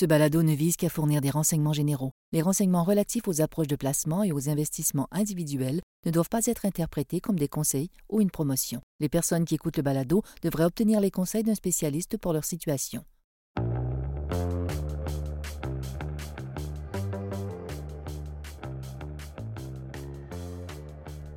Ce balado ne vise qu'à fournir des renseignements généraux. Les renseignements relatifs aux approches de placement et aux investissements individuels ne doivent pas être interprétés comme des conseils ou une promotion. Les personnes qui écoutent le balado devraient obtenir les conseils d'un spécialiste pour leur situation.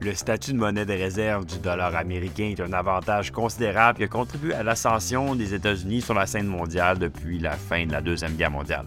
Le statut de monnaie de réserve du dollar américain est un avantage considérable qui a contribué à l'ascension des États-Unis sur la scène mondiale depuis la fin de la Deuxième Guerre mondiale.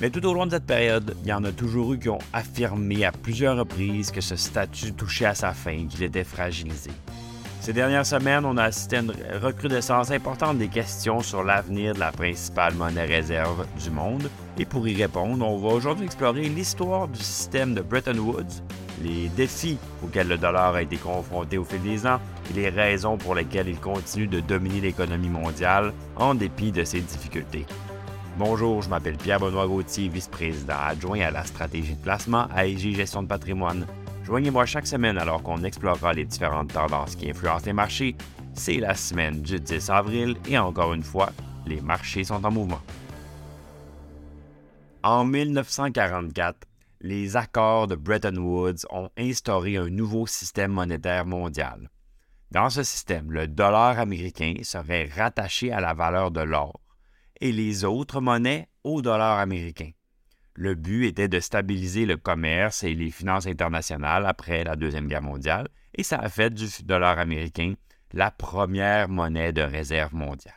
Mais tout au long de cette période, il y en a toujours eu qui ont affirmé à plusieurs reprises que ce statut touchait à sa fin, qu'il était fragilisé. Ces dernières semaines, on a assisté à une recrudescence importante des questions sur l'avenir de la principale monnaie réserve du monde. Et pour y répondre, on va aujourd'hui explorer l'histoire du système de Bretton Woods, les défis auxquels le dollar a été confronté au fil des ans et les raisons pour lesquelles il continue de dominer l'économie mondiale en dépit de ses difficultés. Bonjour, je m'appelle Pierre-Benoît Gauthier, vice-président adjoint à la stratégie de placement à EG Gestion de patrimoine. Joignez-moi chaque semaine alors qu'on explorera les différentes tendances qui influencent les marchés. C'est la semaine du 10 avril et encore une fois, les marchés sont en mouvement. En 1944, les accords de Bretton Woods ont instauré un nouveau système monétaire mondial. Dans ce système, le dollar américain serait rattaché à la valeur de l'or et les autres monnaies au dollar américain. Le but était de stabiliser le commerce et les finances internationales après la Deuxième Guerre mondiale et ça a fait du dollar américain la première monnaie de réserve mondiale.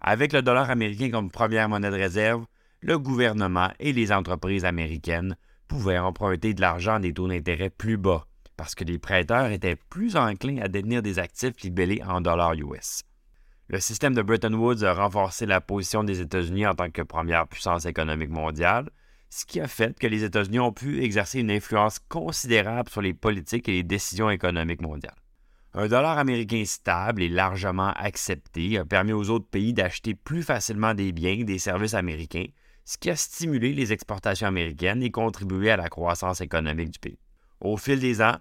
Avec le dollar américain comme première monnaie de réserve, le gouvernement et les entreprises américaines pouvaient emprunter de l'argent à des taux d'intérêt plus bas parce que les prêteurs étaient plus enclins à détenir des actifs libellés en dollars US. Le système de Bretton Woods a renforcé la position des États-Unis en tant que première puissance économique mondiale, ce qui a fait que les États-Unis ont pu exercer une influence considérable sur les politiques et les décisions économiques mondiales. Un dollar américain stable et largement accepté a permis aux autres pays d'acheter plus facilement des biens et des services américains, ce qui a stimulé les exportations américaines et contribué à la croissance économique du pays. Au fil des ans,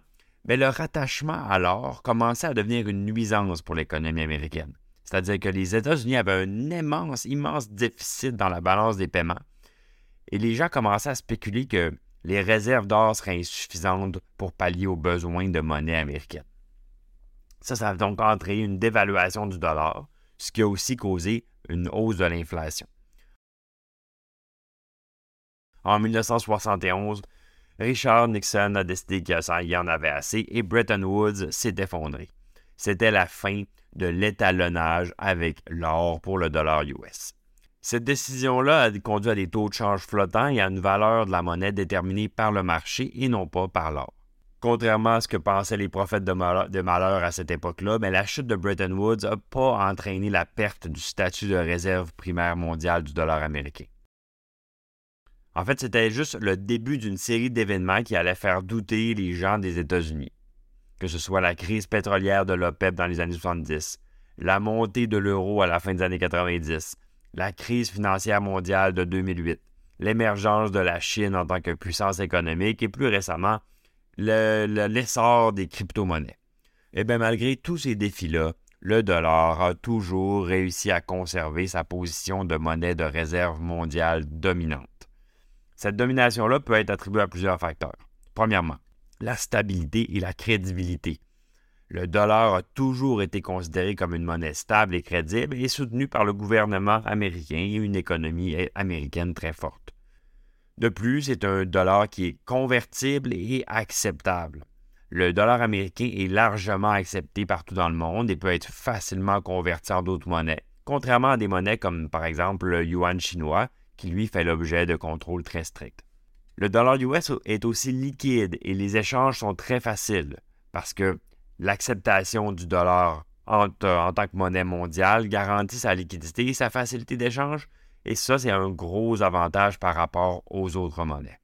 mais le rattachement à l'or commençait à devenir une nuisance pour l'économie américaine. C'est-à-dire que les États-Unis avaient un immense, immense déficit dans la balance des paiements. Et les gens commençaient à spéculer que les réserves d'or seraient insuffisantes pour pallier aux besoins de monnaie américaine. Ça, ça a donc entraîné une dévaluation du dollar, ce qui a aussi causé une hausse de l'inflation. En 1971, Richard Nixon a décidé qu'il y en avait assez et Bretton Woods s'est effondré. C'était la fin de l'étalonnage avec l'or pour le dollar US. Cette décision-là a conduit à des taux de change flottants et à une valeur de la monnaie déterminée par le marché et non pas par l'or. Contrairement à ce que pensaient les prophètes de malheur, à cette époque-là, mais la chute de Bretton Woods n'a pas entraîné la perte du statut de réserve primaire mondiale du dollar américain. En fait, c'était juste le début d'une série d'événements qui allaient faire douter les gens des États-Unis. Que ce soit la crise pétrolière de l'OPEP dans les années 70, la montée de l'euro à la fin des années 90, la crise financière mondiale de 2008, l'émergence de la Chine en tant que puissance économique et plus récemment, l'essor des crypto-monnaies. Eh bien, malgré tous ces défis-là, le dollar a toujours réussi à conserver sa position de monnaie de réserve mondiale dominante. Cette domination-là peut être attribuée à plusieurs facteurs. Premièrement, la stabilité et la crédibilité. Le dollar a toujours été considéré comme une monnaie stable et crédible et soutenue par le gouvernement américain et une économie américaine très forte. De plus, c'est un dollar qui est convertible et acceptable. Le dollar américain est largement accepté partout dans le monde et peut être facilement converti en d'autres monnaies, contrairement à des monnaies comme par exemple le yuan chinois, qui lui fait l'objet de contrôles très stricts. Le dollar US est aussi liquide et les échanges sont très faciles parce que l'acceptation du dollar en, tant que monnaie mondiale garantit sa liquidité et sa facilité d'échange, et ça, c'est un gros avantage par rapport aux autres monnaies.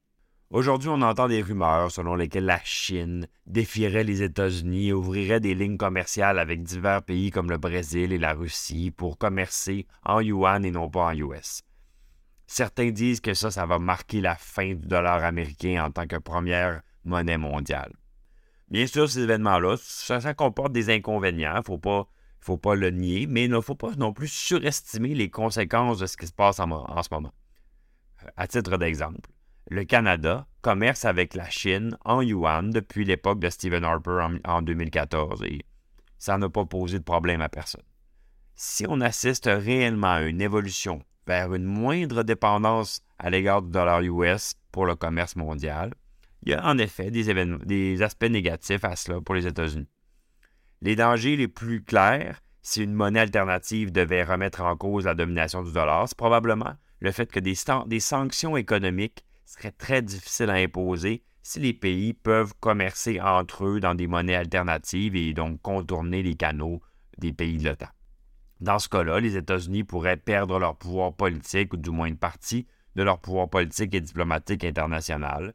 Aujourd'hui, on entend des rumeurs selon lesquelles la Chine défierait les États-Unis et ouvrirait des lignes commerciales avec divers pays comme le Brésil et la Russie pour commercer en yuan et non pas en US. Certains disent que ça, ça va marquer la fin du dollar américain en tant que première monnaie mondiale. Bien sûr, ces événements-là, ça, comporte des inconvénients. Il ne faut faut pas le nier, mais il ne faut pas non plus surestimer les conséquences de ce qui se passe en, en ce moment. À titre d'exemple, le Canada commerce avec la Chine en yuan depuis l'époque de Stephen Harper en, 2014 et ça n'a pas posé de problème à personne. Si on assiste réellement à une évolution vers une moindre dépendance à l'égard du dollar US pour le commerce mondial, il y a en effet des, aspects négatifs à cela pour les États-Unis. Les dangers les plus clairs, si une monnaie alternative devait remettre en cause la domination du dollar, c'est probablement le fait que des sanctions économiques seraient très difficiles à imposer si les pays peuvent commercer entre eux dans des monnaies alternatives et donc contourner les canaux des pays de l'OTAN. Dans ce cas-là, les États-Unis pourraient perdre leur pouvoir politique, ou du moins une partie de leur pouvoir politique et diplomatique international,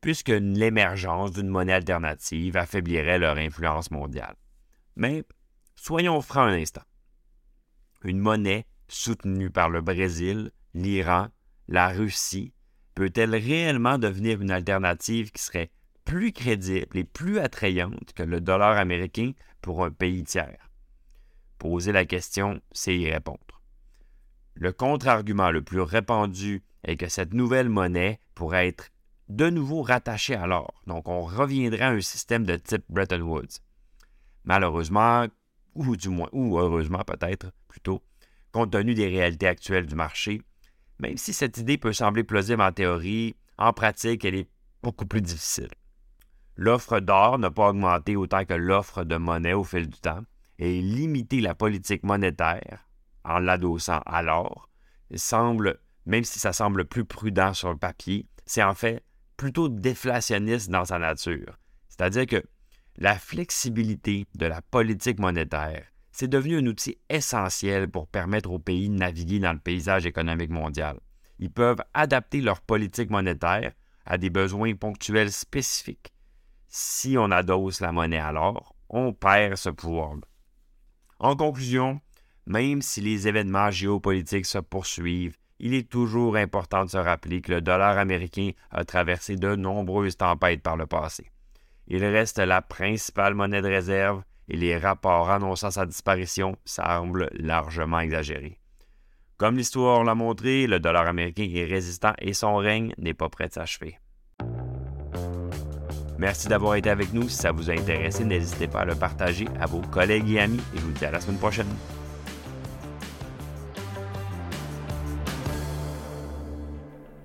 puisque l'émergence d'une monnaie alternative affaiblirait leur influence mondiale. Mais soyons francs un instant. Une monnaie soutenue par le Brésil, l'Iran, la Russie, peut-elle réellement devenir une alternative qui serait plus crédible et plus attrayante que le dollar américain pour un pays tiers? Poser la question, c'est y répondre. Le contre-argument le plus répandu est que cette nouvelle monnaie pourrait être de nouveau rattaché à l'or. Donc, on reviendrait à un système de type Bretton Woods. Malheureusement, ou du moins, ou heureusement peut-être plutôt, compte tenu des réalités actuelles du marché, même si cette idée peut sembler plausible en théorie, en pratique, elle est beaucoup plus difficile. L'offre d'or n'a pas augmenté autant que l'offre de monnaie au fil du temps, et limiter la politique monétaire en l'adossant à l'or semble, même si ça semble plus prudent sur le papier, c'est en fait plutôt déflationniste dans sa nature. C'est-à-dire que la flexibilité de la politique monétaire, c'est devenu un outil essentiel pour permettre aux pays de naviguer dans le paysage économique mondial. Ils peuvent adapter leur politique monétaire à des besoins ponctuels spécifiques. Si on adosse la monnaie à l'or, on perd ce pouvoir-là. En conclusion, même si les événements géopolitiques se poursuivent, il est toujours important de se rappeler que le dollar américain a traversé de nombreuses tempêtes par le passé. Il reste la principale monnaie de réserve et les rapports annonçant sa disparition semblent largement exagérés. Comme l'histoire l'a montré, le dollar américain est résistant et son règne n'est pas prêt de s'achever. Merci d'avoir été avec nous. Si ça vous a intéressé, n'hésitez pas à le partager à vos collègues et amis et je vous dis à la semaine prochaine.